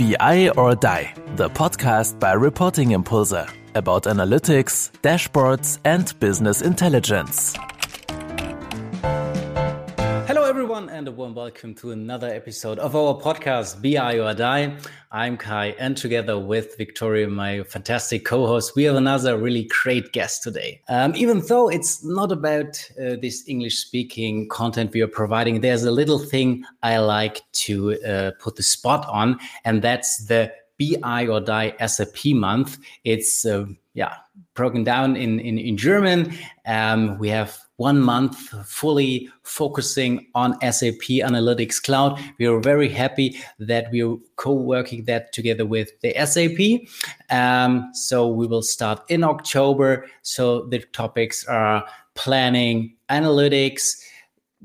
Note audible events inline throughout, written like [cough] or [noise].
BI or Die, the podcast by Reporting Impulse about analytics, dashboards, and business intelligence. And a warm welcome to another episode of our podcast, BI or Die. I'm Kai, and together with Viktoria, my fantastic co host, we have another really great guest today. Um, even though it's not about uh, this English speaking content we are providing, there's a little thing I like to uh, put the spot on, and that's the BI or Die SAP month. It's, uh, yeah, broken down in, in, in German. Um, we have one month fully focusing on SAP Analytics Cloud. We are very happy that we are co-working that together with the SAP. Um, so we will start in October. So the topics are planning, analytics,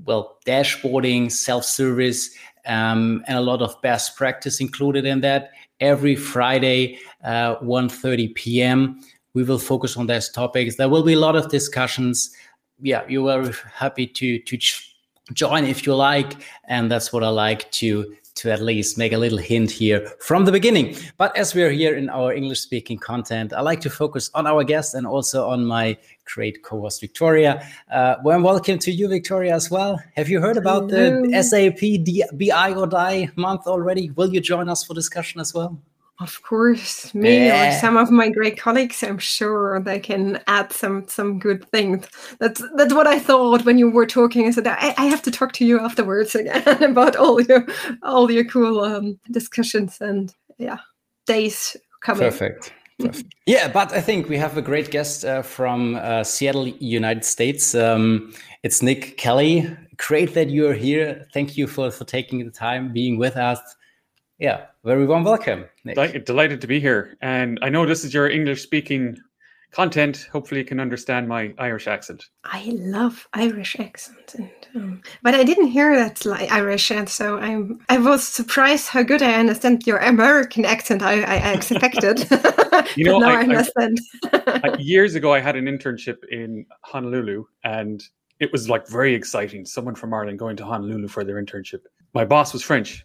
well, dashboarding, self-service, um, and a lot of best practice included in that. Every Friday, uh, 1.30 p.m., we will focus on those topics. There will be a lot of discussions yeah, you are happy to to join if you like, and that's what I like to to at least make a little hint here from the beginning. But as we are here in our English speaking content, I like to focus on our guest and also on my great co host, Viktoria. Uh, warm welcome to you, Viktoria, as well. Have you heard about Hello. the SAP D- BI or Die month already? Will you join us for discussion as well? Of course, me yeah. or some of my great colleagues, I'm sure they can add some some good things. That's that's what I thought when you were talking. I said I, I have to talk to you afterwards [laughs] again about all your all your cool um, discussions and yeah days coming. Perfect. Yeah, but I think we have a great guest uh, from uh, Seattle, United States. Um, it's Nick Kelly. Great that you're here. Thank you for for taking the time being with us yeah, very warm welcome. Nick. Delighted to be here. And I know this is your English speaking content. Hopefully, you can understand my Irish accent. I love Irish accent, and, um, but I didn't hear that like Irish, and so I'm I was surprised how good I understand your American accent. I, I expected. [laughs] [laughs] you know, I, I, understand. [laughs] I, years ago, I had an internship in Honolulu, and it was like very exciting. Someone from Ireland going to Honolulu for their internship. My boss was French,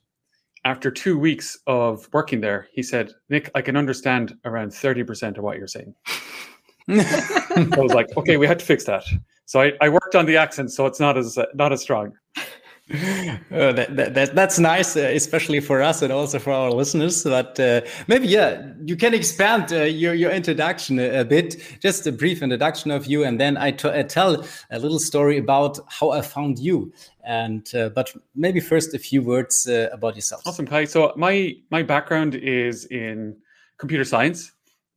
after two weeks of working there, he said, Nick, I can understand around 30% of what you're saying. [laughs] I was like, okay, we had to fix that. So I, I worked on the accent, so it's not as uh, not as strong. Uh, that, that, that's nice, uh, especially for us and also for our listeners. But uh, maybe, yeah, you can expand uh, your, your introduction a, a, bit, just a brief introduction of you, and then I tell a little story about how I found you. And uh, but maybe first a few words uh, about yourself. Awesome, Kai. So my my background is in computer science,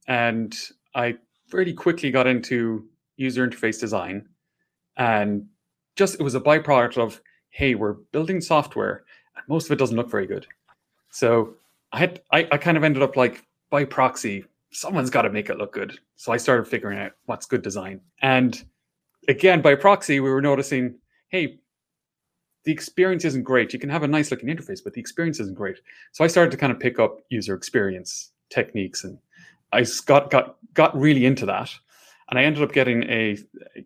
and I very quickly got into user interface design, and just it was a byproduct of hey, we're building software, and most of it doesn't look very good. So I had I, I kind of ended up like by proxy, someone's got to make it look good. So I started figuring out what's good design. And again, by proxy, we were noticing, hey, the experience isn't great. You can have a nice looking interface, but the experience isn't great. So I started to kind of pick up user experience techniques and I got got got really into that. And I ended up getting a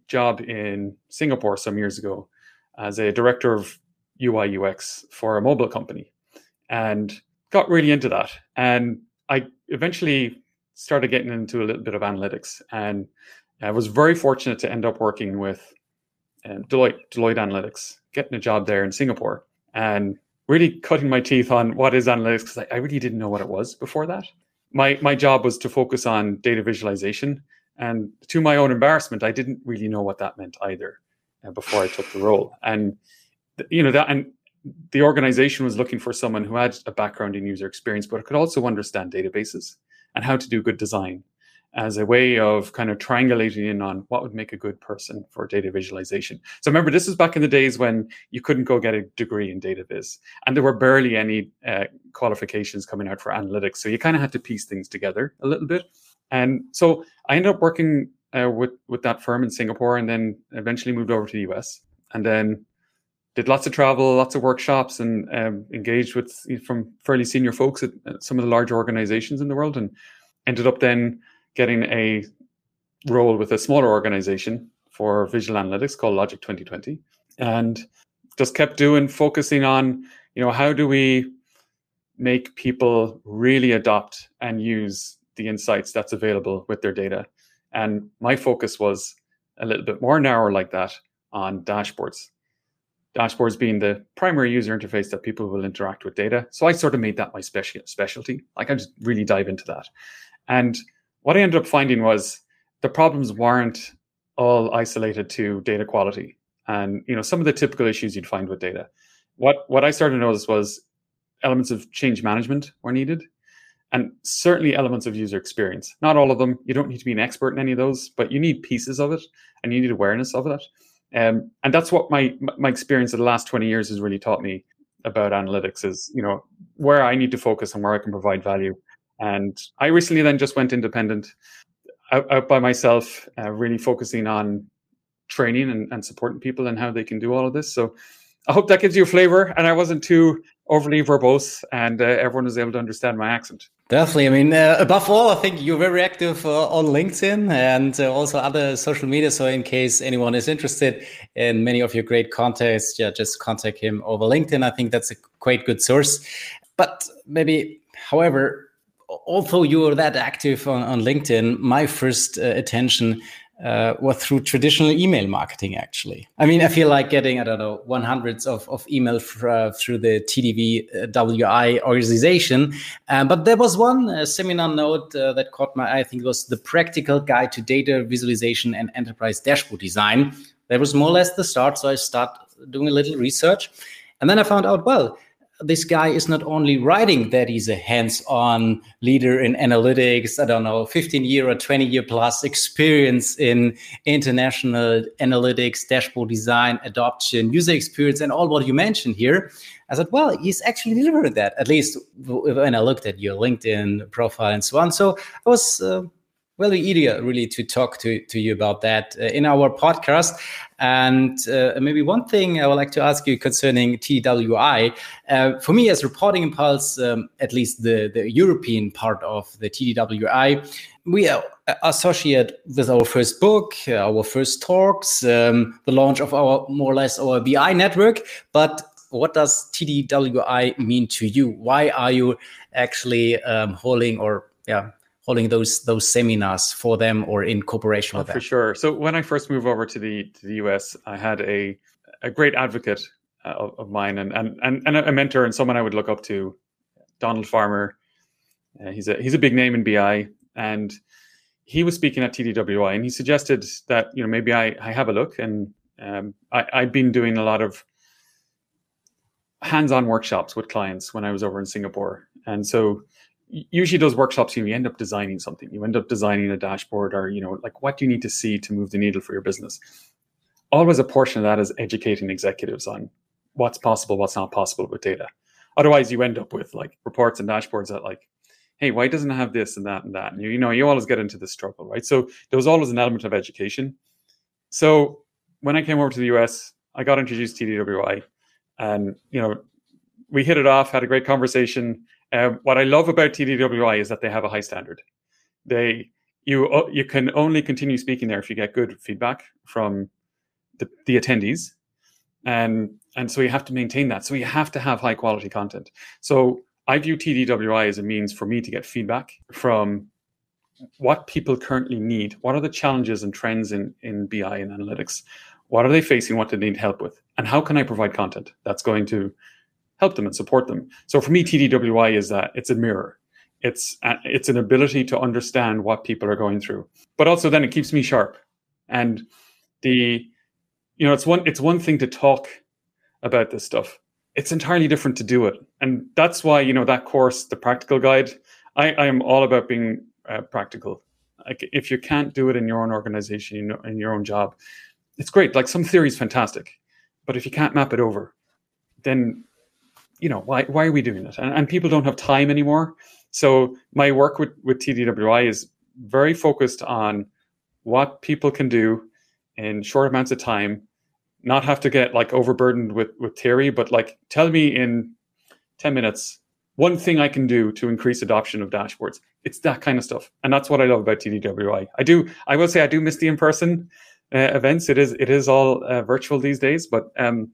job in Singapore some years ago as a director of UI UX for a mobile company and got really into that. And I eventually started getting into a little bit of analytics and I was very fortunate to end up working with um, Deloitte, Deloitte Analytics, getting a job there in Singapore and really cutting my teeth on what is analytics because I, I really didn't know what it was before that. My, my job was to focus on data visualization. And to my own embarrassment, I didn't really know what that meant either before I took the role. And you know that and the organization was looking for someone who had a background in user experience, but could also understand databases and how to do good design as a way of kind of triangulating in on what would make a good person for data visualization. So remember, this is back in the days when you couldn't go get a degree in data viz, and there were barely any uh, qualifications coming out for analytics. So you kind of had to piece things together a little bit. And so I ended up working uh, with with that firm in Singapore, and then eventually moved over to the US, and then did lots of travel, lots of workshops, and um, engaged with from fairly senior folks at, at some of the larger organizations in the world, and ended up then getting a role with a smaller organization for visual analytics called Logic 2020, and just kept doing focusing on you know how do we make people really adopt and use the insights that's available with their data. And my focus was a little bit more narrow like that on dashboards. Dashboards being the primary user interface that people will interact with data. So I sort of made that my special specialty. Like I just really dive into that. And what I ended up finding was the problems weren't all isolated to data quality and you know some of the typical issues you'd find with data. What what I started to notice was elements of change management were needed and certainly elements of user experience. Not all of them. You don't need to be an expert in any of those, but you need pieces of it and you need awareness of it. Um, and that's what my my experience of the last 20 years has really taught me about analytics is, you know, where I need to focus and where I can provide value. And I recently then just went independent out, out by myself, uh, really focusing on training and, and supporting people and how they can do all of this. So I hope that gives you a flavor. And I wasn't too overly verbose, and uh, everyone was able to understand my accent. Definitely. I mean, uh, above all, I think you're very active uh, on LinkedIn and uh, also other social media. So, in case anyone is interested in many of your great contacts, yeah, just contact him over LinkedIn. I think that's a quite good source. But maybe, however, although you are that active on, on LinkedIn, my first uh, attention uh, was through traditional email marketing, actually. I mean, I feel like getting, I don't know, 100s of, of email uh, through the TDV uh, WI organization. Uh, but there was one uh, seminar note that caught my eye. I think it was the practical guide to data visualization and enterprise dashboard design. That was more or less the start. So I started doing a little research. And then I found out, well, this guy is not only writing that he's a hands-on leader in analytics i don't know 15 year or 20 year plus experience in international analytics dashboard design adoption user experience and all what you mentioned here i said well he's actually delivering that at least when i looked at your linkedin profile and so on. So i was uh, really eager really to talk to, to you about that uh, in our podcast. And uh, maybe one thing i would like to ask you concerning tdwi uh, for me as reporting impulse um, at least the, the european part of the tdwi we are associated with our first book our first talks um, the launch of our more or less our bi network. But what does tdwi mean to you? Why are you actually um, holding or yeah holding those those seminars for them or in cooperation oh, with them? For sure. So when I first moved over to the to the US, I had a a great advocate uh, of, of, mine and, and and and a mentor and someone I would look up to, Donald Farmer. Uh, he's a he's a big name in BI and he was speaking at TDWI and he suggested that you know maybe I, I have a look and um, I, I've been doing a lot of hands-on workshops with clients when I was over in Singapore and so usually those workshops you, end up designing something. You end up designing a dashboard or you know like what do you need to see to move the needle for your business? Always a portion of that is educating executives on what's possible what's not possible with data. Otherwise you end up with like reports and dashboards that like hey why doesn't it have this and that and that? And you, you know you always get into this struggle right? So there was always an element of education. So when i came over to the us i got introduced to tdwi and you know we hit it off had a great conversation um, what I love about TDWI is that they have a high standard. They you uh, you can only continue speaking there if you get good feedback from the, the attendees, and and so you have to maintain that. So you have to have high quality content. So I view TDWI as a means for me to get feedback from what people currently need. What are the challenges and trends in in BI and analytics? What are they facing? What do they need help with? And how can I provide content that's going to help them and support them. So for me, TDWI is that it's a mirror. It's a, it's an ability to understand what people are going through, but also then it keeps me sharp. And the you know it's one it's one thing to talk about this stuff. It's entirely different to do it, and that's why you know that course, the practical guide. I, I am all about being uh, practical. Like if you can't do it in your own organization, you know, in your own job, it's great. Like some theory is fantastic, but if you can't map it over, then you know, why why are we doing it? And, and people don't have time anymore. So my work with with TDWI is very focused on what people can do in short amounts of time, not have to get like overburdened with with theory, but like tell me in ten minutes one thing I can do to increase adoption of dashboards. It's that kind of stuff, and that's what I love about TDWI. I do. I will say I do miss the in person uh, events. It is it is all uh, virtual these days, but um,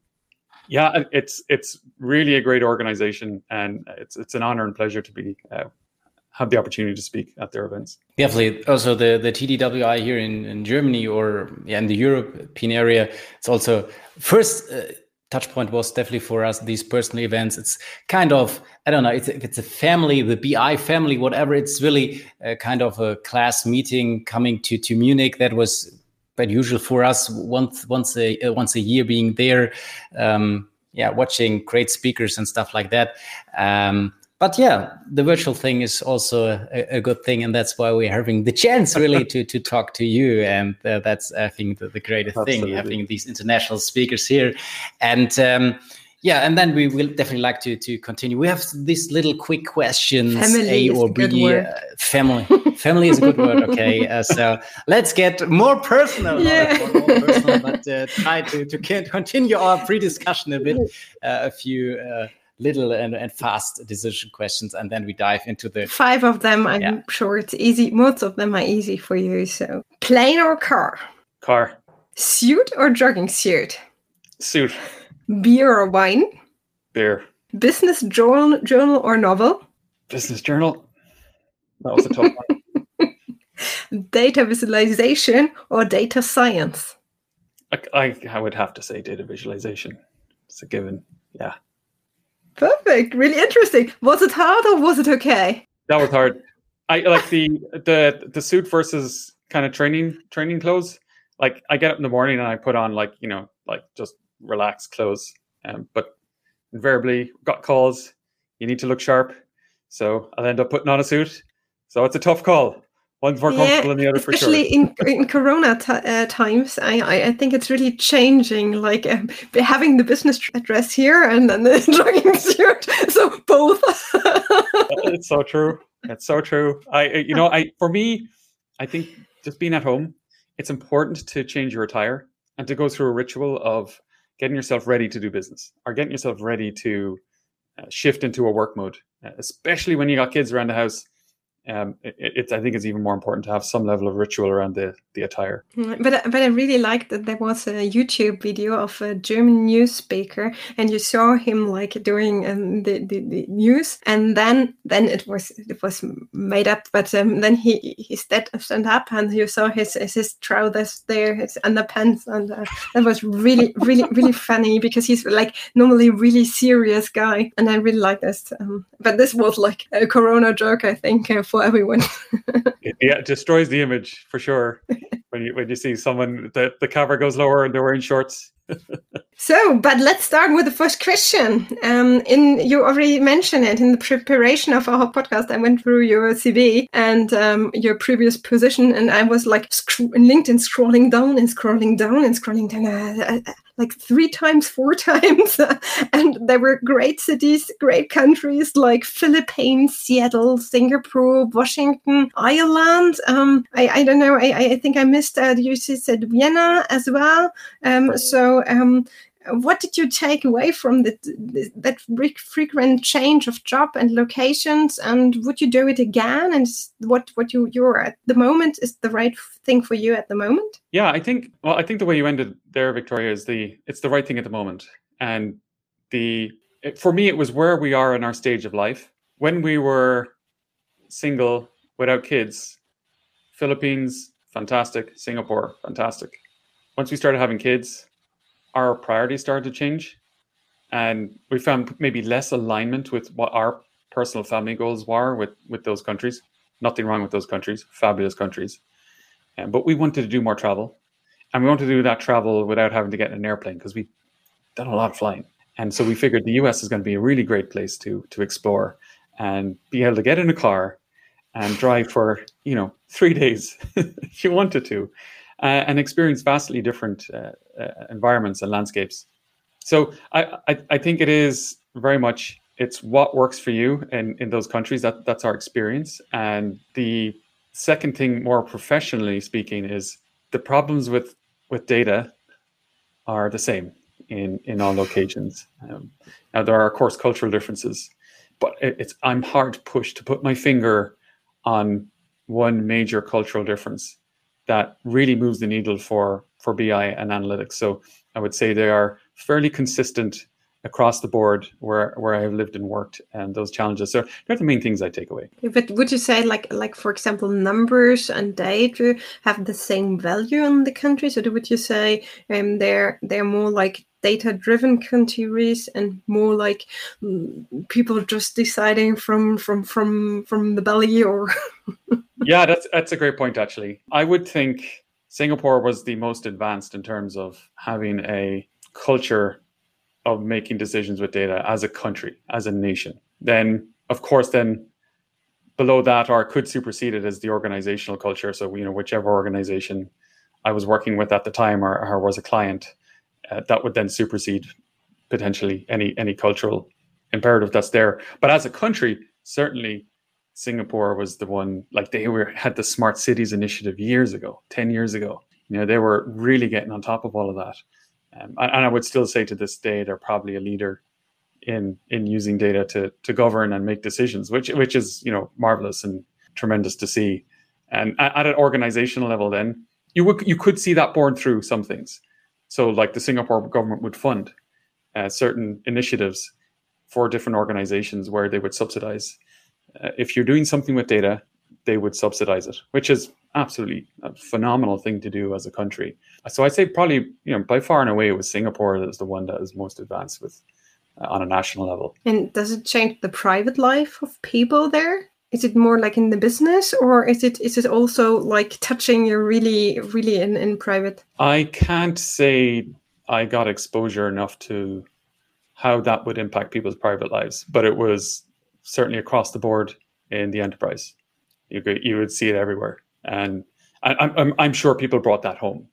Yeah, it's it's really a great organization, and it's it's an honor and pleasure to be uh, have the opportunity to speak at their events. Definitely. Also, the the TDWI here in, in Germany or yeah, in the European area, it's also first. Uh, touch point was definitely for us these personal events it's kind of i don't know it's, if it's a family the bi family whatever it's really a kind of a class meeting coming to to munich that was but usual for us once once a uh, once a year being there um yeah watching great speakers and stuff like that um but yeah, the virtual thing is also a, a, good thing, and that's why we're having the chance really to to talk to you, and uh, that's I think the, the greatest Absolutely. thing having these international speakers here, and. Um, yeah, and then we will definitely like to to continue. We have these little quick questions, family A or B. Uh, family, family is a good word. Okay, uh, so let's get more personal. Yeah. More personal, but uh, try to to continue our pre-discussion a bit. Uh, a few uh, little and, and fast decision questions and then we dive into the five of them i'm yeah. sure it's easy most of them are easy for you so plane or car car suit or jogging suit suit beer or wine beer business journal journal or novel business journal that was a tough one [laughs] data visualization or data science I, I, I would have to say data visualization it's a given yeah Perfect. Really interesting. Was it hard or was it okay? That was hard. I like the the the suit versus kind of training training clothes. Like I get up in the morning and I put on like you know like just relaxed clothes. Um, but invariably got calls. You need to look sharp, so I'll end up putting on a suit. So it's a tough call. One's more comfortable than the other for sure. Especially in in Corona t- uh, times, I, I, think it's really changing. Like uh, having the business address here and then the [laughs] jogging suit, so both. it's so true. It's so true. I you know I for me, I think just being at home, it's important to change your attire and to go through a ritual of getting yourself ready to do business or getting yourself ready to uh, shift into a work mode, uh, especially when you got kids around the house um, it, it's I think it's even more important to have some level of ritual around the the attire. Mm, but but I really liked that there was a YouTube video of a German news speaker, and you saw him like doing um, the, the, the news, and then then it was it was made up, but um, then he he stand, stand up, and you saw his his trousers there, his underpants, and uh, that was really really really [laughs] funny because he's like normally really serious guy, and I really like this. Um, but this was like a Corona joke, I think. Uh, for everyone. [laughs] yeah, it destroys the image for sure. when you when you see someone the, the cover goes lower and they're wearing shorts. [laughs] so, but let's start with the first question. Um, in you already mentioned it in the preparation of our podcast. I went through your CV and um, your previous position, and I was like sc- LinkedIn scrolling down and scrolling down and scrolling down. Uh, uh, like three times, four [laughs] times. and there were great cities, great countries like Philippines, Seattle, Singapore, Washington, Ireland. Um, I, I don't know. I, I think I missed uh, you said Vienna as well. Um. So um, what did you take away from the, the, that frequent change of job and locations? And would you do it again? And what what you you're at the moment is the right thing for you at the moment? Yeah i think well i think the way you ended there viktoria is the it's the right thing at the moment. And the it, for me it was where we are in our stage of life. When we were single without kids philippines fantastic. Singapore fantastic. Once we started having kids our priorities started to change and we found maybe less alignment with what our personal family goals were with with those countries. Nothing wrong with those countries fabulous countries. Um, but we wanted to do more travel and we wanted to do that travel without having to get in an airplane because we've done a lot of flying. And so we figured the us is going to be a really great place to to explore and be able to get in a car and drive for you know three days [laughs] if you wanted to uh, and experience vastly different uh, uh, environments and landscapes. So I, I, I think it is very much it's what works for you in, in those countries. That that's our experience. And the second thing, more professionally speaking, is the problems with with data are the same in in all locations. Um, now there are of course cultural differences, but it, it's I'm hard pushed to put my finger on one major cultural difference that really moves the needle for for BI and analytics. So I would say they are fairly consistent across the board where where I have lived and worked and those challenges. So they're the main things I take away. But would you say like like for example numbers and data have the same value in the countries, or would you say um, they're they're more like data driven countries and more like mm, people just deciding from from from from the belly or [laughs] yeah that's that's a great point actually i would think singapore was the most advanced in terms of having a culture of making decisions with data as a country, as a nation. Then, of course, then below that or could supersede it as the organizational culture. So, you know, whichever organization I was working with at the time or, or was a client, uh, that would then supersede potentially any any cultural imperative that's there. But as a country, certainly Singapore was the one like they were had the smart cities initiative years ago, 10 years ago. You know, they were really getting on top of all of that. Um, and, and I would still say to this day they're probably a leader in in using data to to govern and make decisions, which which is you know marvelous and tremendous to see. And at, an organizational level, then you would you could see that born through some things. So like the Singapore government would fund uh, certain initiatives for different organizations where they would subsidize. Uh, if you're doing something with data, they would subsidize it, which is absolutely a phenomenal thing to do as a country. So I'd say probably, you know, by far and away, it was Singapore that is the one that is most advanced with uh, on a national level. And does it change the private life of people there? Is it more like in the business, or is it is it also like touching you really, really in in private? I can't say I got exposure enough to how that would impact people's private lives, but it was certainly across the board in the enterprise. You could, you would see it everywhere, and I, I'm I'm sure people brought that home.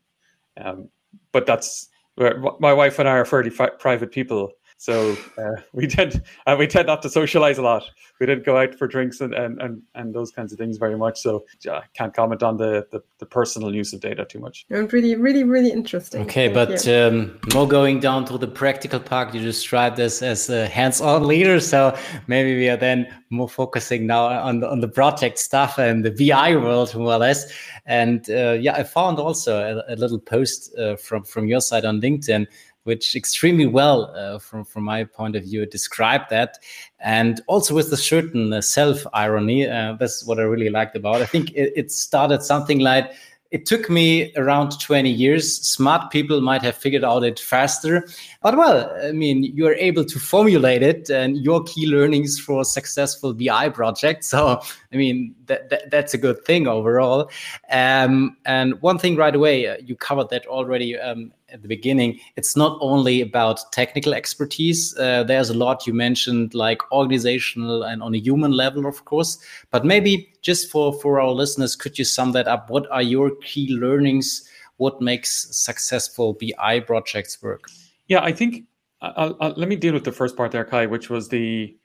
Um, but that's where my wife and I are fairly fi- private people, so uh, [laughs] we tend uh, we tend not to socialize a lot. We didn't go out for drinks and, and, and, and those kinds of things very much. So I can't comment on the, the, the, personal use of data too much. Really, really, really interesting. Okay, Thank but um, more going down to the practical part. You described this as a hands-on leader, so maybe we are then more focusing now on the, on the project stuff and the BI world more or less. And uh, yeah, I found also a, a little post uh, from from your side on LinkedIn which extremely well, uh, from from my point of view, described that, and also with a certain uh, self irony. Uh, that's what I really liked about. It. I think it, it started something like it took me around 20 years. Smart people might have figured out it faster. But well, I mean, you are able to formulate it and your key learnings for successful BI project. So, I mean, that, that that's a good thing overall. Um, and one thing right away, uh, you covered that already um, at the beginning, it's not only about technical expertise. Uh, there's a lot you mentioned, like organizational and on a human level, of course. But maybe just for for our listeners, could you sum that up? What are your key learnings? What makes successful BI projects work? Yeah, I think I'll, I'll, let me deal with the first part there, Kai, which was the.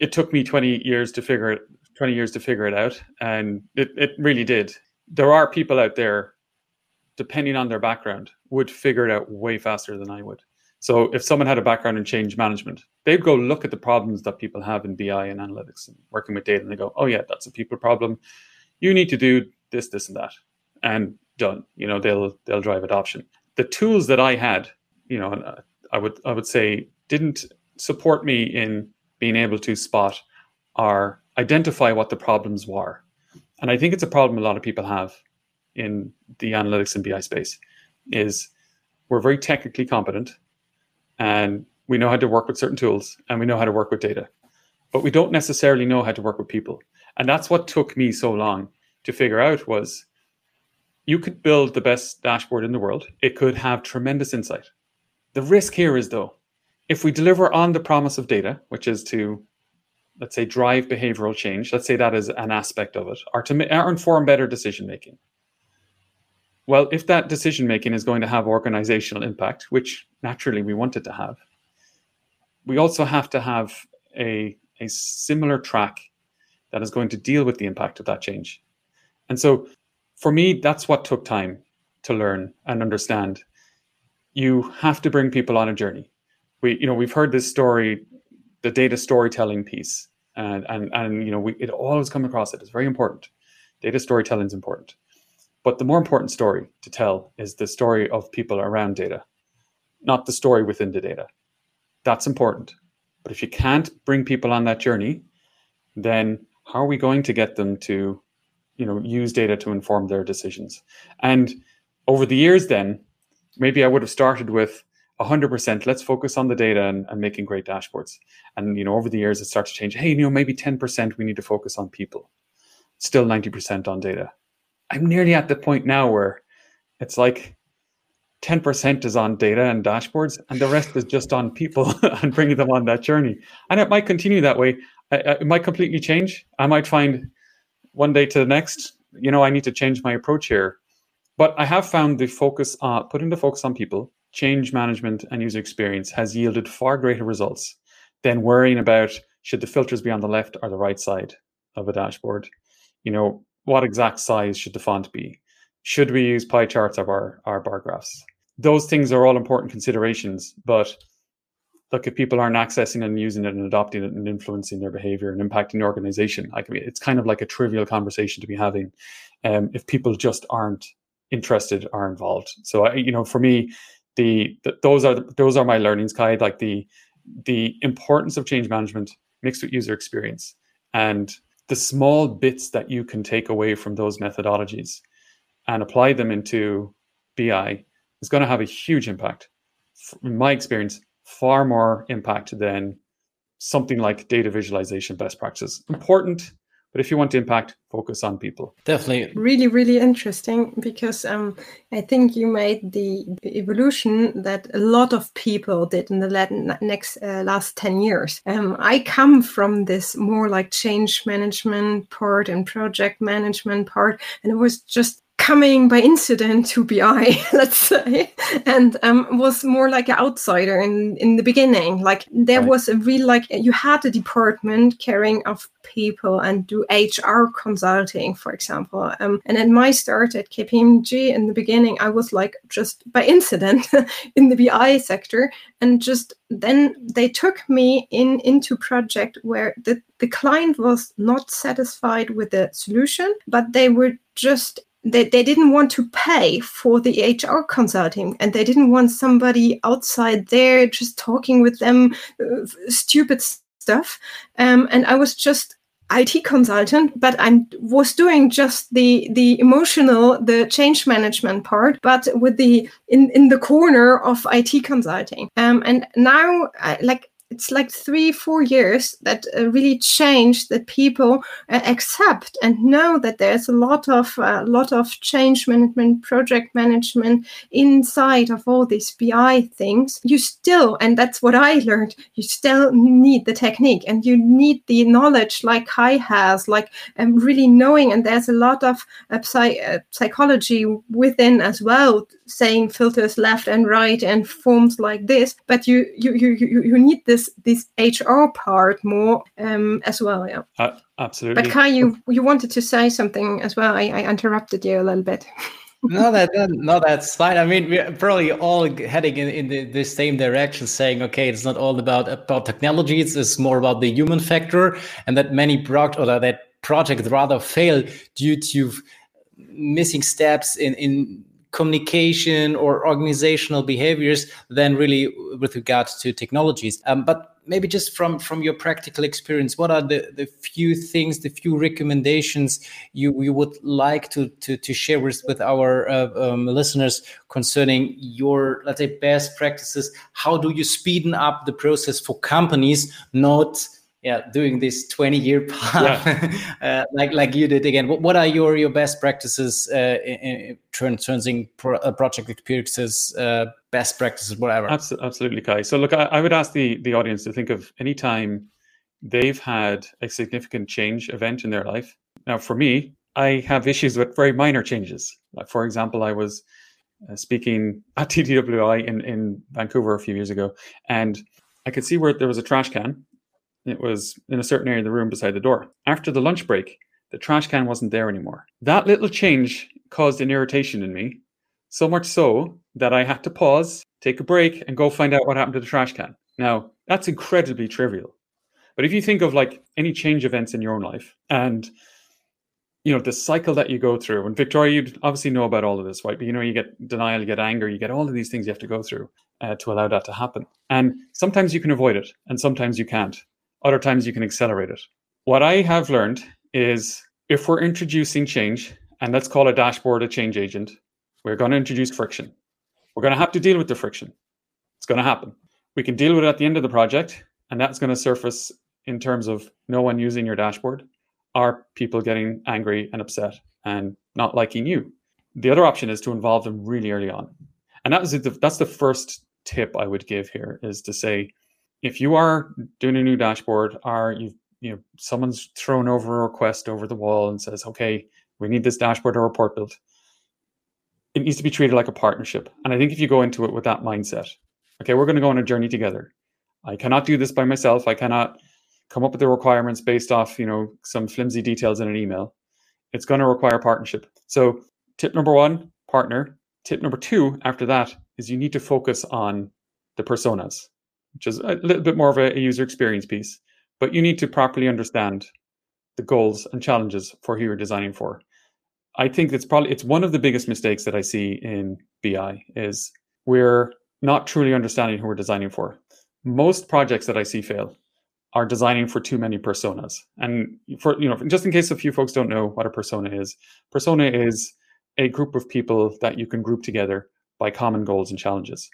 It took me 20 years to figure it 20 years to figure it out and it, it really did there are people out there depending on their background, would figure it out way faster than I would. So if someone had a background in change management, they'd go look at the problems that people have in BI and analytics and working with data, and they go, "Oh yeah, that's a people problem. You need to do this, this, and that," and done. You know, they'll they'll drive adoption. The tools that I had, you know, uh, I would I would say didn't support me in being able to spot or identify what the problems were, and I think it's a problem a lot of people have in the analytics and BI space is we're very technically competent and we know how to work with certain tools and we know how to work with data, but we don't necessarily know how to work with people. And that's what took me so long to figure out was you could build the best dashboard in the world. It could have tremendous insight. The risk here is though, if we deliver on the promise of data, which is to let's say drive behavioral change, let's say that is an aspect of it, or to or inform better decision making well, if that decision making is going to have organizational impact, which naturally we want it to have, we also have to have a, a similar track that is going to deal with the impact of that change. And so for me, that's what took time to learn and understand. You have to bring people on a journey. We, you know, we've heard this story, the data storytelling piece, and and and you know, we it always come across it. It's very important. Data storytelling is important but the more important story to tell is the story of people around data, not the story within the data. That's important. But if you can't bring people on that journey, then how are we going to get them to, you know, use data to inform their decisions? And over the years, then maybe I would have started with 100% let's focus on the data and, and, making great dashboards. And you know over the years it starts to change. Hey you know maybe 10% we need to focus on people. Still 90% on data. I'm nearly at the point now where it's like 10% is on data and dashboards and the rest is just on people [laughs] and bringing them on that journey. And it might continue that way. It might completely change. I might find one day to the next you know i need to change my approach here. But i have found the focus on putting the focus on people change management and user experience has yielded far greater results than worrying about should the filters be on the left or the right side of a dashboard you know what exact size should the font be should we use pie charts our, our bar graphs those things are all important considerations. But look, if people aren't accessing and using it and adopting it and influencing their behavior and impacting the organization, I mean, it's kind of like a trivial conversation to be having. Um, if people just aren't interested or involved. So I, you know, for me, the, the those are those are my learnings, Kai. Like the the importance of change management mixed with user experience and the small bits that you can take away from those methodologies and apply them into BI is going to have a huge impact. In my experience, far more impact than something like data visualization best practices. Important, but if you want to impact, focus on people. Definitely. Really, really interesting because um, I think you made the evolution that a lot of people did in the next uh, last 10 years. Um, I come from this more like change management part and project management part, and it was just coming by incident to BI, [laughs] let's say, and um, was more like an outsider in, in the beginning. Like there right. was a real like you had a department caring of people and do HR consulting, for example. Um, and at my start at KPMG in the beginning, I was like just by incident [laughs] in the BI sector, and just then they took me in into project where the the client was not satisfied with the solution, but they were just they, they didn't want to pay for the HR consulting and they didn't want somebody outside there just talking with them uh, stupid stuff. Um, and I was just IT consultant, but I was doing just the the emotional, the change management part, but with the in in the corner of IT consulting. Um, and now, I, like it's like three four years that uh, really changed that people uh, accept and know that there's a lot of a uh, lot of change management project management inside of all these bi things. You still and that's what i learned you still need the technique and you need the knowledge like kai has like um, really knowing. And there's a lot of uh, psy- uh, psychology within as well saying filters left and right and forms like this. But you you you you, you need this this hr part more um as well yeah. Uh, absolutely. But kai you you wanted to say something as well. I, I interrupted you a little bit. [laughs] No, that, that no, that's fine. I mean, we're probably all heading in, in the, the, same direction, saying, okay, it's not all about about technology; it's, it's more about the human factor, and that many product or that project rather fail due to missing steps in in communication or organizational behaviors than really with regard to technologies. Um, but maybe just from from your practical experience, what are the, the few things, the few recommendations you, you would like to to, to share with, with our uh, um, listeners concerning your let's say best practices? How do you speeden up the process for companies not yeah doing this 20 year [laughs] path. Yeah. [laughs] uh, like like you did again. What, what are your your best practices uh, in, in turning pro, uh, project experiences uh, best practices whatever? Absolutely, absolutely kai. So look I, I, would ask the the audience to think of any time they've had a significant change event in their life. Now for me i have issues with very minor changes. Like for example i was uh, speaking [laughs] at TDWI in, in Vancouver a few years ago, and I could see where there was a trash can it was in a certain area of the room beside the door. After the lunch break, the trash can wasn't there anymore. That little change caused an irritation in me, so much so that I had to pause, take a break, and go find out what happened to the trash can. Now, that's incredibly trivial. But if you think of like any change events in your own life, and you know the cycle that you go through and viktoria you obviously know about all of this right but you know you get denial you get anger you get all of these things you have to go through uh, to allow that to happen and sometimes you can avoid it and sometimes you can't other times you can accelerate it. What i have learned is if we're introducing change and let's call a dashboard a change agent we're going to introduce friction. We're going to have to deal with the friction. It's going to happen. We can deal with it at the end of the project and that's going to surface in terms of no one using your dashboard. Are people getting angry and upset and not liking you. The other option is to involve them really early on. And that is the, that's the first tip I would give here is to say, if you are doing a new dashboard or you you know someone's thrown over a request over the wall and says, okay, we need this dashboard or report built, it needs to be treated like a partnership. And I think if you go into it with that mindset, okay, we're going to go on a journey together. I cannot do this by myself. I cannot come up with the requirements based off you know some flimsy details in an email it's going to require partnership so tip number one partner tip number two after that is you need to focus on the personas which is a little bit more of a, user experience piece but you need to properly understand the goals and challenges for who you're designing for i think it's probably it's one of the biggest mistakes that i see in bi is we're not truly understanding who we're designing for most projects that i see fail are designing for too many personas. And for you know, just in case a few folks don't know what a persona is, persona is a group of people that you can group together by common goals and challenges.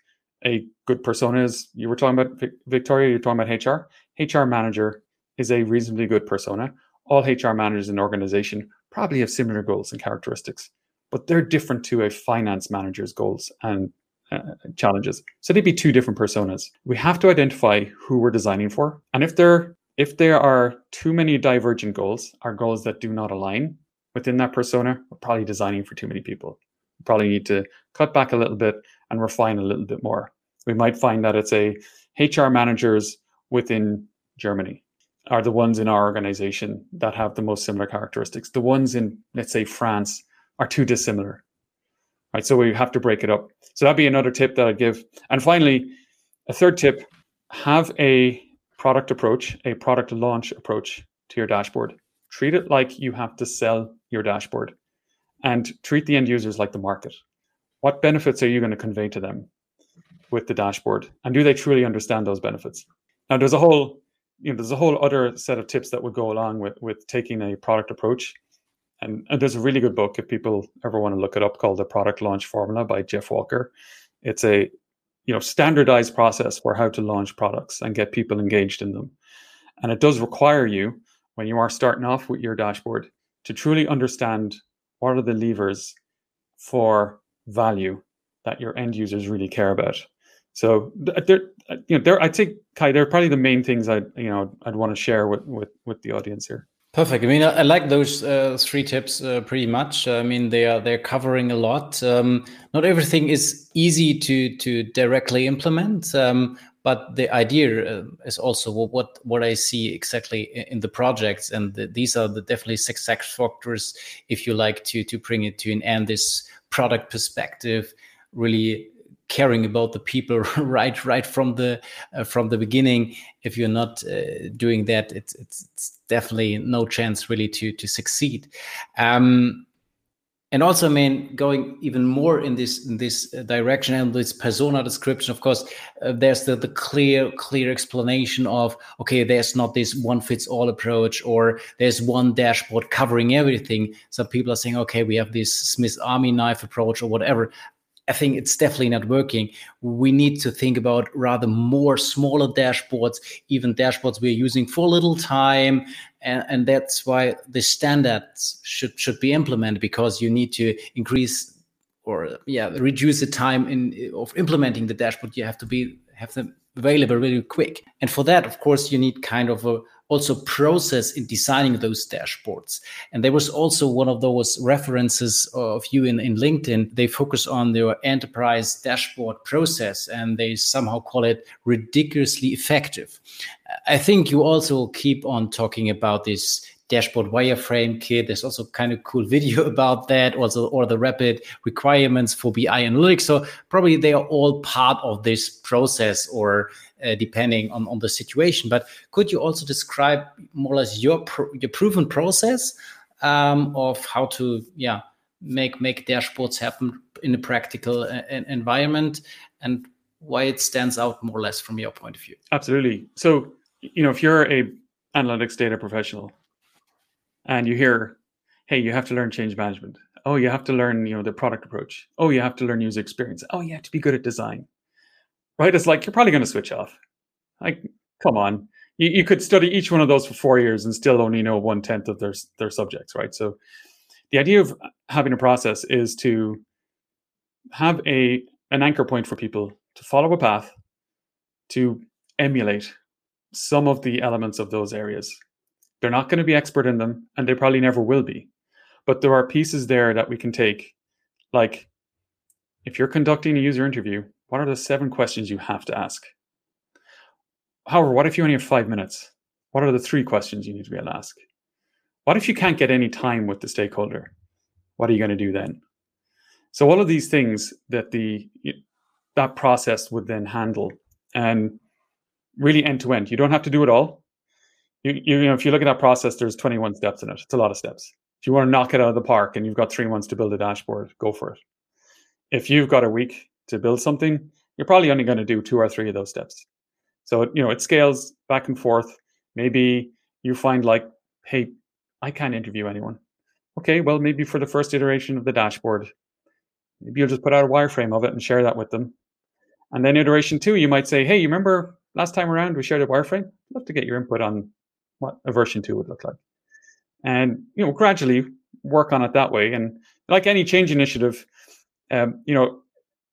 A good persona is you were talking about Viktoria, you're talking about HR. HR manager is a reasonably good persona. All HR managers in an organization probably have similar goals and characteristics, but they're different to a finance manager's goals and uh, challenges. So they'd be two different personas. We have to identify who we're designing for, and if there if there are too many divergent goals, or goals that do not align within that persona, we're probably designing for too many people. We probably need to cut back a little bit and refine a little bit more. We might find that it's a HR managers within Germany are the ones in our organization that have the most similar characteristics. The ones in, let's say, France are too dissimilar right? So we have to break it up. So that'd be another tip that I'd give. And finally, a third tip: have a product approach, a product launch approach to your dashboard. Treat it like you have to sell your dashboard, and treat the end users like the market. What benefits are you going to convey to them with the dashboard, and do they truly understand those benefits? Now, there's a whole you know, there's a whole other set of tips that would go along with with taking a product approach. And, and there's a really good book if people ever want to look it up called the product launch formula by jeff walker. It's a you know standardized process for how to launch products and get people engaged in them. And it does require you when you are starting off with your dashboard to truly understand what are the levers for value that your end users really care about so there you know there i think kai they're probably the main things i you know i'd want to share with with with the audience here Perfect. I mean, I, I like those uh, three tips uh, pretty much. I mean, they are they're covering a lot. Um, not everything is easy to to directly implement, um, but the idea uh, is also what what I see exactly in the projects, and the, these are the definitely success factors if you like to to bring it to an end. This product perspective, really caring about the people [laughs] right right from the uh, from the beginning. If you're not uh, doing that it's, it's, it's definitely no chance really to to succeed. Um, and also i mean going even more in this in this uh, direction and this persona description of course uh, there's the, the clear clear explanation of okay there's not this one fits all approach or there's one dashboard covering everything. Some people are saying okay we have this smith army knife approach or whatever I think it's definitely not working. We need to think about rather more smaller dashboards, even dashboards we're using for a little time. And, and that's why the standards should, should be implemented because you need to increase or yeah, reduce the time in of implementing the dashboard. You have to be have them available really quick. And for that, of course, you need kind of a also process in designing those dashboards. And there was also one of those references of you in, in LinkedIn. They focus on their enterprise dashboard process and they somehow call it ridiculously effective. I think you also keep on talking about this dashboard wireframe kit. There's also kind of cool video [laughs] about that, also or the rapid requirements for BI analytics. So probably they are all part of this process or uh, depending on, on the situation. But could you also describe more or less your your proven process um, of how to yeah make make dashboards happen in a practical uh, environment and why it stands out more or less from your point of view. Absolutely. So you know if you're a analytics data professional and you hear, hey, you have to learn change management. Oh, you have to learn, you know, the product approach. Oh, you have to learn user experience. Oh, you have to be good at design. Right? It's like you're probably going to switch off. Like, come on. You, you could study each one of those for four years and still only know one tenth of their their subjects, right? So the idea of having a process is to have a an anchor point for people to follow a path to emulate some of the elements of those areas. They're not going to be expert in them, and they probably never will be. But there are pieces there that we can take, like if you're conducting a user interview, what are the seven questions you have to ask? However, what if you only have five minutes? What are the three questions you need to be able to ask? What if you can't get any time with the stakeholder? What are you going to do then? So all of these things that the that process would then handle, and really end to end. You don't have to do it all. You, you, know, if you look at that process, there's 21 steps in it. It's a lot of steps. If you want to knock it out of the park and you've got three months to build a dashboard, go for it. If you've got a week to build something, you're probably only going to do two or three of those steps. So you know it scales back and forth. Maybe you find like, hey, I can't interview anyone. Okay, well maybe for the first iteration of the dashboard, maybe you'll just put out a wireframe of it and share that with them. And then iteration two, you might say, hey, you remember last time around we shared a wireframe? I'd love to get your input on what a version two would look like. And you know, gradually work on it that way. And like any change initiative, um, you know,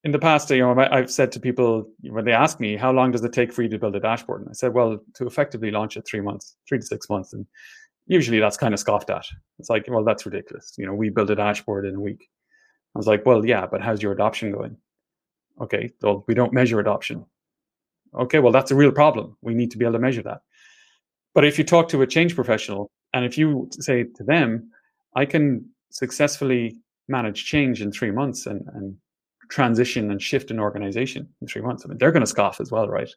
in the past, you know, I've said to people when they ask me, how long does it take for you to build a dashboard? And I said, well, to effectively launch it, three months, three to six months. And usually that's kind of scoffed at. It's like, well, that's ridiculous. You know, we build a dashboard in a week. I was like, well, yeah, but how's your adoption going? Okay, well, we don't measure adoption. Okay, well, that's a real problem. We need to be able to measure that. But if you talk to a change professional and if you say to them, I can successfully manage change in three months and, and transition and shift an organization in three months, I mean, they're going to scoff as well, right?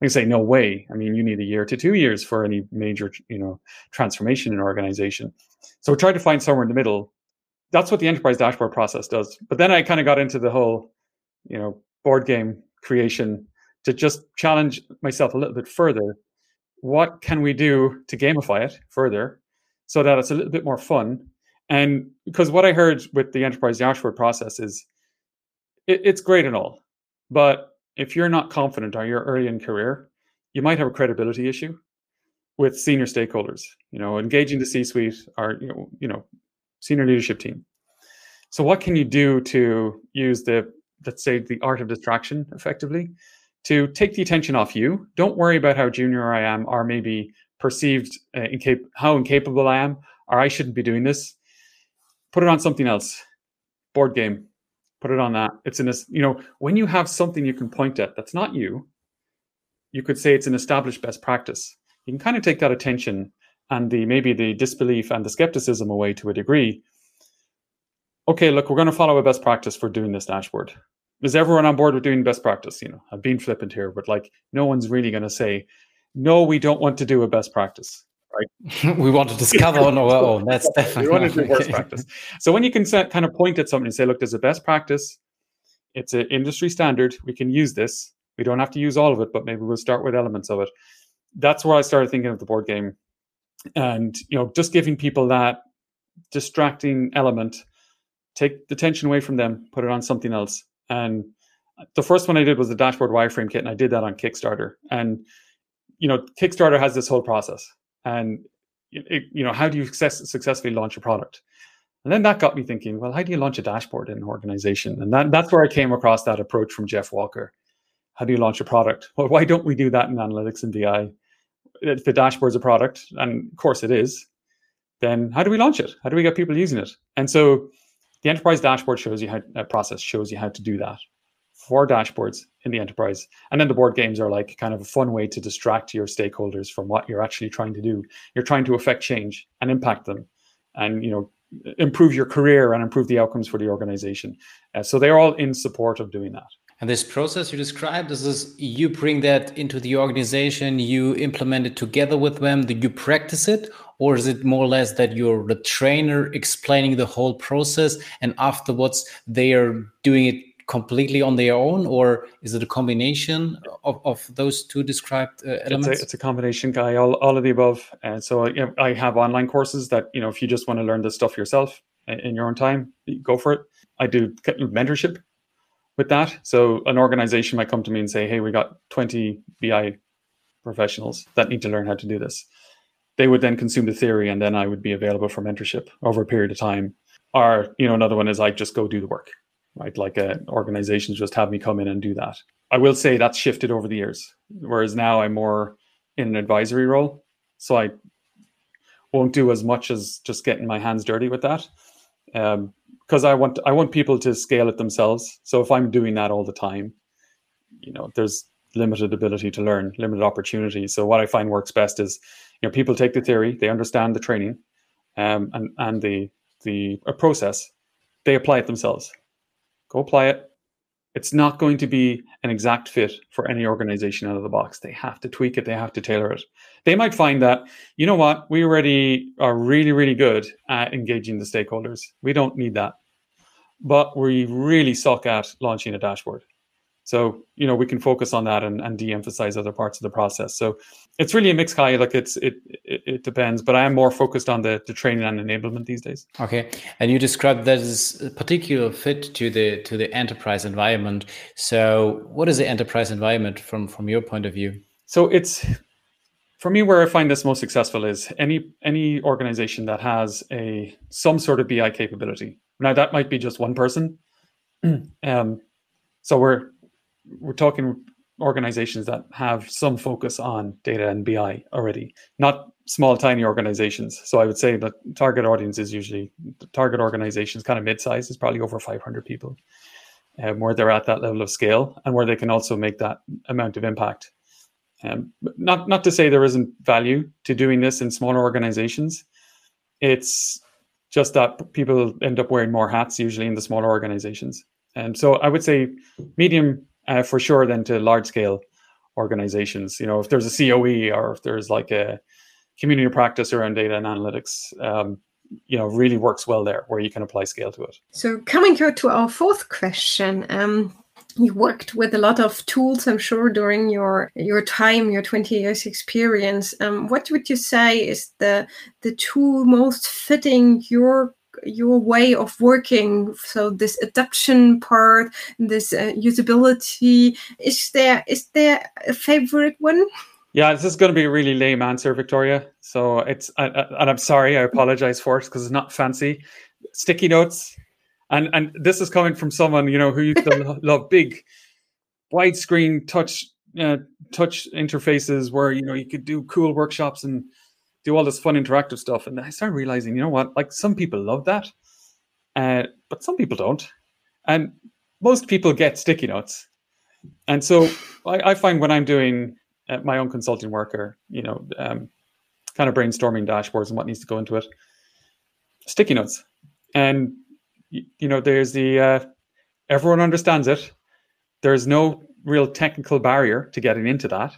They say, no way. I mean, you need a year to two years for any major, you know, transformation in an organization. So we tried to find somewhere in the middle. That's what the enterprise dashboard process does. But then I kind of got into the whole, you know, board game creation to just challenge myself a little bit further. What can we do to gamify it further so that it's a little bit more fun? And because what I heard with the enterprise dashboard process is it, it's great and all, but if you're not confident or you're early in career, you might have a credibility issue with senior stakeholders. You know, engaging the C-suite or you know, you know, senior leadership team. So, what can you do to use the let's say the art of distraction effectively to take the attention off you. Don't worry about how junior I am or maybe perceived uh, incap- how incapable I am or I shouldn't be doing this. Put it on something else. Board game. Put it on that. It's in this, you know, when you have something you can point at that's not you, you could say it's an established best practice. You can kind of take that attention and the maybe the disbelief and the skepticism away to a degree. Okay, look, we're going to follow a best practice for doing this dashboard is everyone on board with doing best practice? You know, I've been flippant here, but like no one's really going to say, no, we don't want to do a best practice. Right. [laughs] we want to discover on our own. That's [laughs] definitely we want to do best practice. [laughs] So when you can set, kind of point at something and say, look, there's a best practice. It's an industry standard. We can use this. We don't have to use all of it, but maybe we'll start with elements of it. That's where I started thinking of the board game. And, you know, just giving people that distracting element, take the tension away from them, put it on something else and the first one I did was the dashboard wireframe kit, and I did that on Kickstarter. And you know, Kickstarter has this whole process, and it, you know, how do you success, successfully launch a product? And then that got me thinking, well, how do you launch a dashboard in an organization? And that, that's where I came across that approach from Jeff Walker. How do you launch a product? Well, why don't we do that in analytics and BI? If the dashboard's a product, and of course it is, then how do we launch it? How do we get people using it? And so the enterprise dashboard shows you how a process shows you how to do that for dashboards in the enterprise. And then the board games are like kind of a fun way to distract your stakeholders from what you're actually trying to do. You're trying to affect change and impact them and you know improve your career and improve the outcomes for the organization. Uh, so they're all in support of doing that. And this process you described, this is you bring that into the organization, you implement it together with them, do you practice it? Or is it more or less that you're the trainer explaining the whole process and afterwards they are doing it completely on their own? Or is it a combination of, of those two described uh, elements? It's a, it's a, combination, Kai. all, all of the above. And so you know, I have online courses that, you know, if you just want to learn this stuff yourself in your own time, go for it. I do mentorship with that. So an organization might come to me and say, "Hey, we got 20 BI professionals that need to learn how to do this." They would then consume the theory, and then I would be available for mentorship over a period of time. Or you know, another one is I just go do the work, right? Like uh, organizations just have me come in and do that. I will say that's shifted over the years. Whereas now I'm more in an advisory role, so I won't do as much as just getting my hands dirty with that. Um, because I want I want people to scale it themselves. So if I'm doing that all the time, you know, there's limited ability to learn, limited opportunity. So what I find works best is, you know, people take the theory, they understand the training, um, and and the the process, they apply it themselves. Go apply it. It's not going to be an exact fit for any organization out of the box. They have to tweak it. They have to tailor it. They might find that, you know what, we already are really, really good at engaging the stakeholders. We don't need that but we really suck at launching a dashboard. So, you know, we can focus on that and, and de-emphasize other parts of the process. So it's really a mix, Kai. Like it's it, it, it depends, but I am more focused on the, the training and enablement these days. Okay. And you described that as a particular fit to the to the enterprise environment. So what is the enterprise environment from from your point of view? So it's for me where I find this most successful is any any organization that has a some sort of BI capability now that might be just one person. um, so we're we're talking organizations that have some focus on data and BI already, not small tiny organizations. So I would say the target audience is usually the target organizations kind of mid-size is probably over 500 people, um, where they're at that level of scale and where they can also make that amount of impact. Um, not not to say there isn't value to doing this in smaller organizations. It's just that people end up wearing more hats usually in the smaller organizations. And so I would say medium uh, for sure than to large scale organizations. You know, if there's a COE or if there's like a community practice around data and analytics, um, you know, really works well there where you can apply scale to it. So coming here to our fourth question, um, you worked with a lot of tools i'm sure during your your time your 20 years experience. Um, what would you say is the the tool most fitting your your way of working? So this adoption part this uh, usability is there is there a favorite one? Yeah this is going to be a really lame answer viktoria. So it's uh, and i'm sorry i apologize for it because it's not fancy. Sticky notes and and this is coming from someone you know who used to love big widescreen touch uh, touch interfaces where you know you could do cool workshops and do all this fun interactive stuff. And i started realizing you know what? Like some people love that uh, but some people don't. And most people get sticky notes. And so i, I find when i'm doing uh, my own consulting work or you know um, kind of brainstorming dashboards and what needs to go into it sticky notes. And you know, there's the uh, everyone understands it. There's no real technical barrier to getting into that,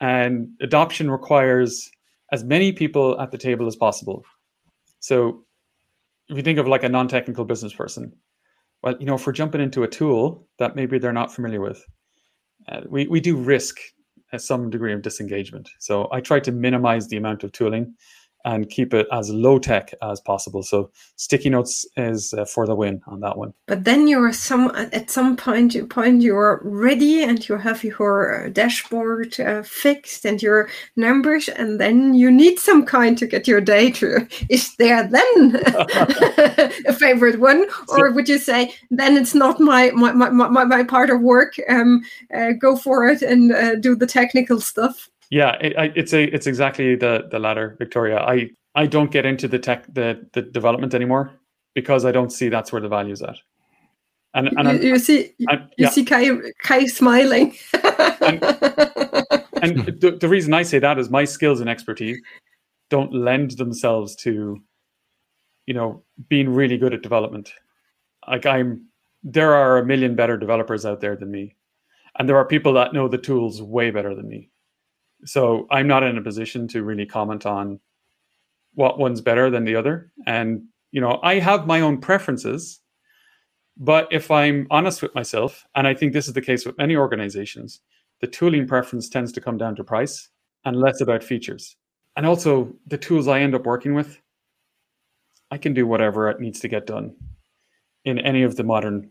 and adoption requires as many people at the table as possible. So, if you think of like a non-technical business person, well, you know, if we're jumping into a tool that maybe they're not familiar with, uh, we we do risk some degree of disengagement. So I try to minimize the amount of tooling and keep it as low tech as possible. So sticky notes is uh, for the win on that one. But then you're some at some point you point you're ready and you have your uh, dashboard uh, fixed and your numbers, and then you need some kind to get your data. Is there then [laughs] a favorite one, or would you say then it's not my my my, my, my part of work? Um, uh, go for it and uh, do the technical stuff. Yeah, it, it's a it's exactly the the latter, Viktoria. I I don't get into the tech the the development anymore because I don't see that's where the value is at. And, and you, you see and, you yeah. see Kai Kai smiling. and, [laughs] and the, the reason I say that is my skills and expertise don't lend themselves to, you know, being really good at development. Like I'm there are a million better developers out there than me. And there are people that know the tools way better than me. So I'm not in a position to really comment on what one's better than the other. And, you know, I have my own preferences. But if I'm honest with myself, and I think this is the case with many organizations, the tooling preference tends to come down to price and less about features. And also, the tools I end up working with, I can do whatever it needs to get done in any of the modern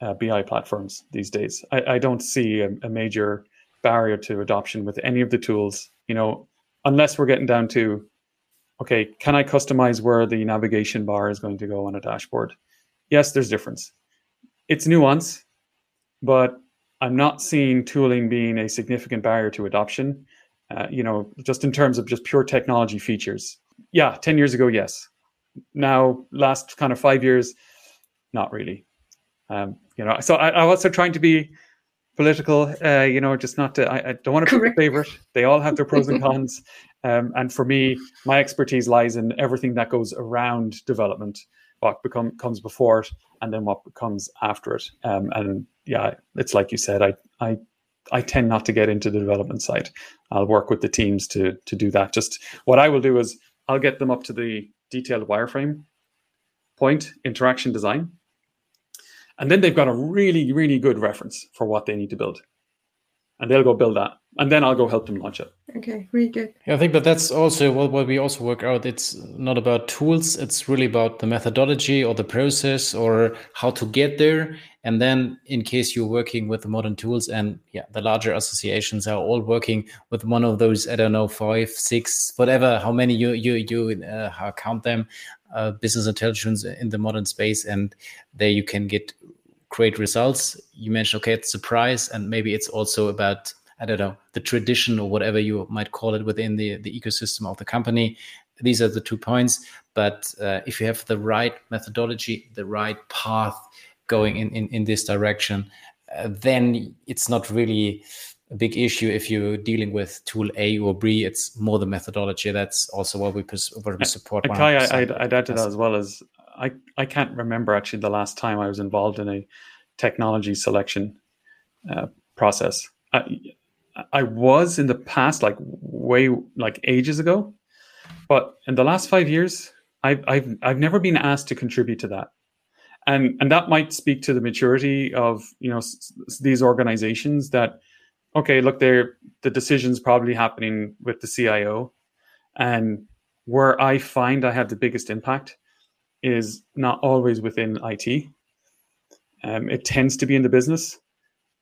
uh, BI platforms these days. I, I don't see a, a, major barrier to adoption with any of the tools, you know, unless we're getting down to, okay, can I customize where the navigation bar is going to go on a dashboard? Yes, there's difference. It's nuance, but I'm not seeing tooling being a significant barrier to adoption. Uh, you know, just in terms of just pure technology features. Yeah, 10 years ago, yes. Now, last kind of five years, not really. Um, you know, so I, am also trying to be political. Uh, you know, just not to. I, I don't want to pick a favorite. They all have their pros and [laughs] cons. Um, and for me, my expertise lies in everything that goes around development, what become, comes before it, and then what comes after it. Um, and yeah, it's like you said. I I I tend not to get into the development side. I'll work with the teams to to do that. Just what I will do is I'll get them up to the detailed wireframe point interaction design and then they've got a really, really good reference for what they need to build. And they'll go build that. And then I'll go help them launch it. Okay, really good. Yeah, I think that that's also what, what we also work out. It's not about tools, it's really about the methodology or the process or how to get there. And then, in case you're working with the modern tools, and yeah, the larger associations are all working with one of those, I don't know, five, six, whatever, how many you you you uh, count them, uh, business intelligence in the modern space, and there you can get great results. You mentioned, okay, it's a price, and maybe it's also about I don't know the tradition or whatever you might call it within the the ecosystem of the company. These are the two points. But uh, if you have the right methodology, the right path going in in, in this direction, uh, then it's not really a big issue if you're dealing with tool A or B. It's more the methodology. That's also what we, what we support. Kai, I'd, I'd add to that as well as I, I can't remember actually the last time I was involved in a technology selection uh, process. I, I was in the past, like way like ages ago, but in the last five years, I've I've I've never been asked to contribute to that, and and that might speak to the maturity of you know s- these organizations that okay, look, there the decisions probably happening with the CIO, and where I find I have the biggest impact is not always within IT. Um, it tends to be in the business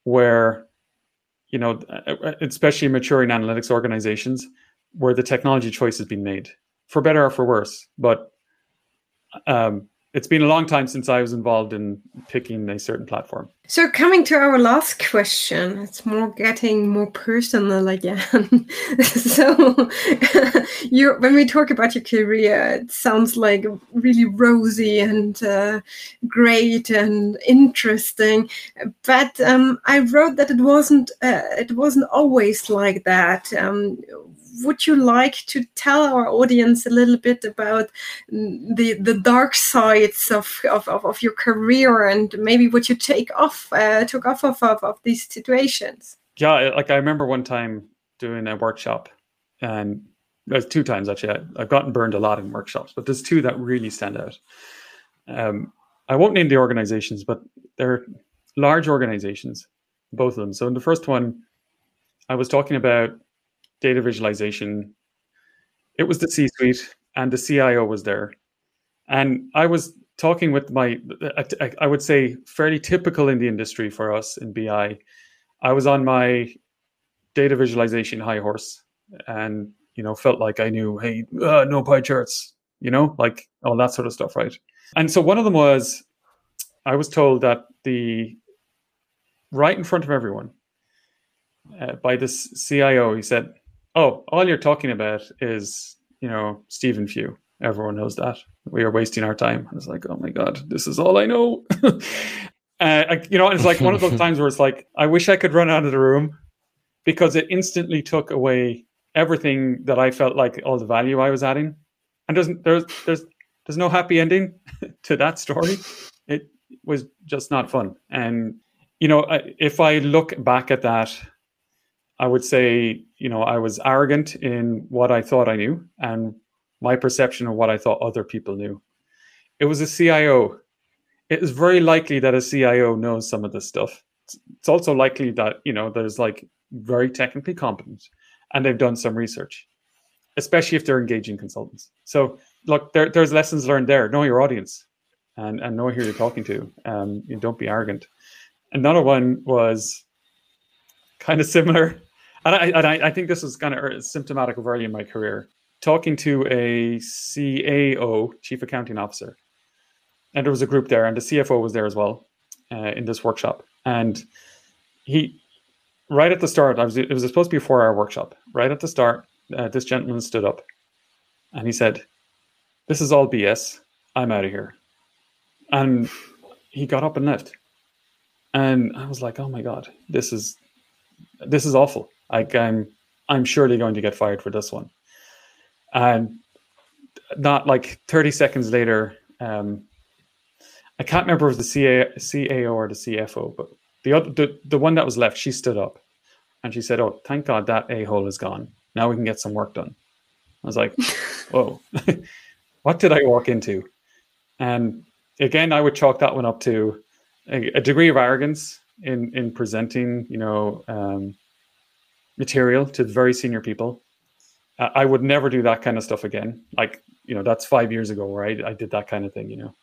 where, you know, especially maturing analytics organizations where the technology choice has been made for better or for worse. But um, it's been a long time since I was involved in picking a certain platform. So, coming to our last question, it's more getting more personal again. [laughs] so, [laughs] you when we talk about your career, it sounds like really rosy and uh, great and interesting. But um, I wrote that it wasn't. Uh, it wasn't always like that. Um, would you like to tell our audience a little bit about the the dark sides of of, of your career and maybe what you take off uh, took off of, of, of these situations? Yeah, like I remember one time doing a workshop, and there's two times actually. I, have gotten burned a lot in workshops, but there's two that really stand out. Um, I won't name the organizations, but they're large organizations, both of them. So in the first one, I was talking about data visualization. It was the C suite, and the CIO was there. And I was talking with my, I would say, fairly typical in the industry for us in BI. I was on my data visualization high horse and, you know, felt like I knew, hey, uh, no pie charts, you know, like all that sort of stuff, right? And so one of them was I was told that the right in front of everyone uh, by this CIO, he said, oh, all you're talking about is, you know, Stephen Few. Everyone knows that. We are wasting our time. I was like, oh my God, this is all I know. [laughs] uh, I, you know, it's like one of those [laughs] times where it's like, I wish I could run out of the room because it instantly took away everything that I felt like all the value I was adding. And there's there's there's there's no happy ending [laughs] to that story. It was just not fun. And you know, if I look back at that, I would say, you know, I was arrogant in what I thought I knew and my perception of what I thought other people knew. It was a CIO. It is very likely that a CIO knows some of this stuff. It's also likely that, you know, there's like very technically competent and they've done some research, especially if they're engaging consultants. So look, there, there's lessons learned there. Know your audience and, and know who you're talking to. Um, you don't be arrogant. Another one was kind of similar and I, and I, I think this is kind of symptomatic of early in my career. Talking to a CAO, Chief Accounting Officer, and there was a group there, and the CFO was there as well uh, in this workshop. And he, right at the start, I was it was supposed to be a four-hour workshop. Right at the start, uh, this gentleman stood up, and he said, "This is all BS. I'm out of here." And he got up and left. And I was like, "Oh my god, this is this is awful." Like I'm I'm surely going to get fired for this one. And not like 30 seconds later, um, I can't remember if it was the CA, CAO or the CFO, but the other the, the one that was left, she stood up and she said, Oh, thank God that a hole is gone. Now we can get some work done. I was like, [laughs] Whoa, [laughs] what did I walk into? And again, I would chalk that one up to a, a degree of arrogance in in presenting, you know, um, material to very senior people. I would never do that kind of stuff again. Like, you know, that's five years ago where I, I did that kind of thing, you know.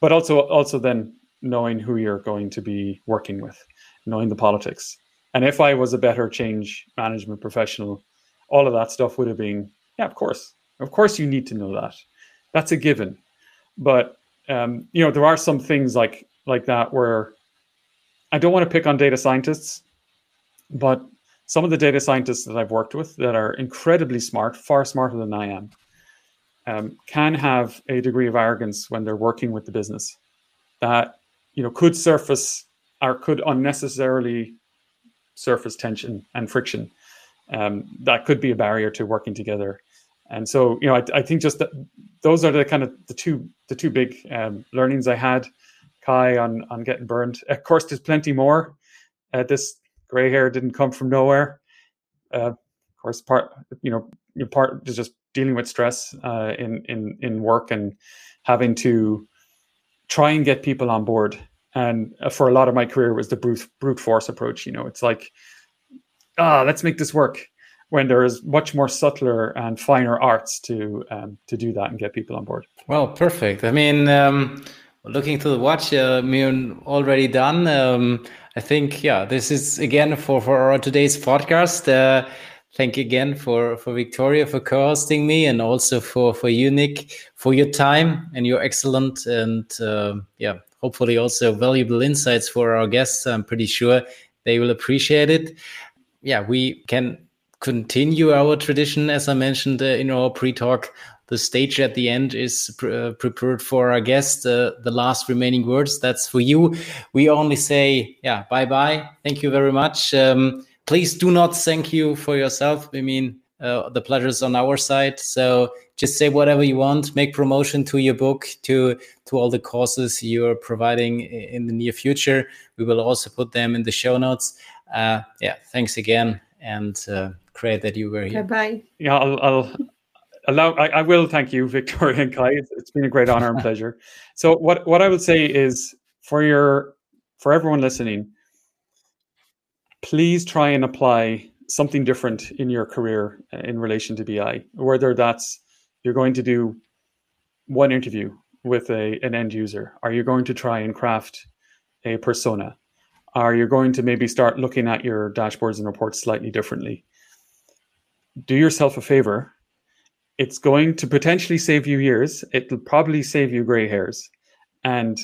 But also, also then knowing who you're going to be working with, knowing the politics. And if I was a better change management professional, all of that stuff would have been, yeah, of course. Of course, you need to know that. That's a given. But um, you know, there are some things like like that where I don't want to pick on data scientists, but some of the data scientists that I've worked with that are incredibly smart, far smarter than I am, um, can have a degree of arrogance when they're working with the business that you know could surface or could unnecessarily surface tension and friction. Um, that could be a barrier to working together. And so, you know, I, I think just that those are the kind of the two the two big um, learnings I had, Kai, on on getting burned. Of course, there's plenty more. Uh, this gray hair didn't come from nowhere. Uh, of course, part you know, part is just dealing with stress uh, in in in work and having to try and get people on board. And uh, for a lot of my career, was the brute brute force approach. You know, it's like, ah, let's make this work. When there is much more subtler and finer arts to um, to do that and get people on board. Well, perfect. I mean, um, looking to the watch, uh, we're already done. Um, I think, yeah, this is again for, for our today's podcast. Uh, thank you again for, for Viktoria for co-hosting me and also for, for you, Nick, for your time and your excellent and uh, yeah, hopefully also valuable insights for our guests. I'm pretty sure they will appreciate it. Yeah, we can continue our tradition, as I mentioned uh, in our pre-talk the stage at the end is pre uh, prepared for our guest. Uh, the last remaining words, that's for you. We only say, yeah, bye bye. Thank you very much. Um, please do not thank you for yourself. I mean, uh, the pleasure's on our side. So just say whatever you want. Make promotion to your book, to to all the courses you're providing in the near future. We will also put them in the show notes. Uh, yeah, thanks again, and uh, great that you were here. Bye bye. Yeah, I'll, I'll allow I, I, will thank you viktoria and kai. It's, it's been a great honor and [laughs] pleasure. So what what i would say is for your for everyone listening please try and apply something different in your career uh, in relation to bi whether that's you're going to do one interview with a an end user. Are you going to try and craft a persona? Are you going to maybe start looking at your dashboards and reports slightly differently? Do yourself a favor it's going to potentially save you years. It'll probably save you gray hairs and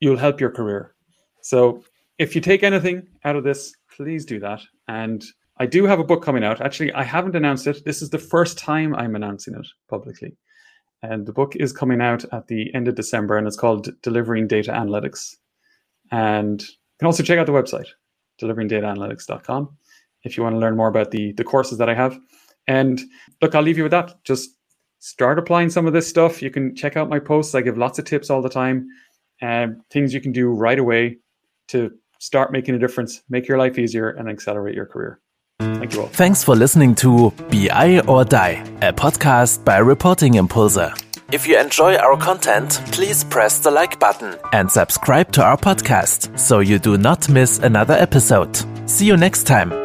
you'll help your career. So if you take anything out of this, please do that. And I do have a book coming out. Actually, I haven't announced it. This is the first time I'm announcing it publicly. And the book is coming out at the end of December and it's called Delivering Data Analytics. And you can also check out the website, deliveringdataanalytics.com, if you want to learn more about the, the courses that I have. And look, I'll leave you with that. Just start applying some of this stuff. You can check out my posts. I give lots of tips all the time. and things you can do right away to start making a difference, make your life easier, and accelerate your career. Thank you all. Thanks for listening to BI or Die, a podcast by Reporting Impulse. If you enjoy our content, please press the like button and subscribe to our podcast so you do not miss another episode. See you next time.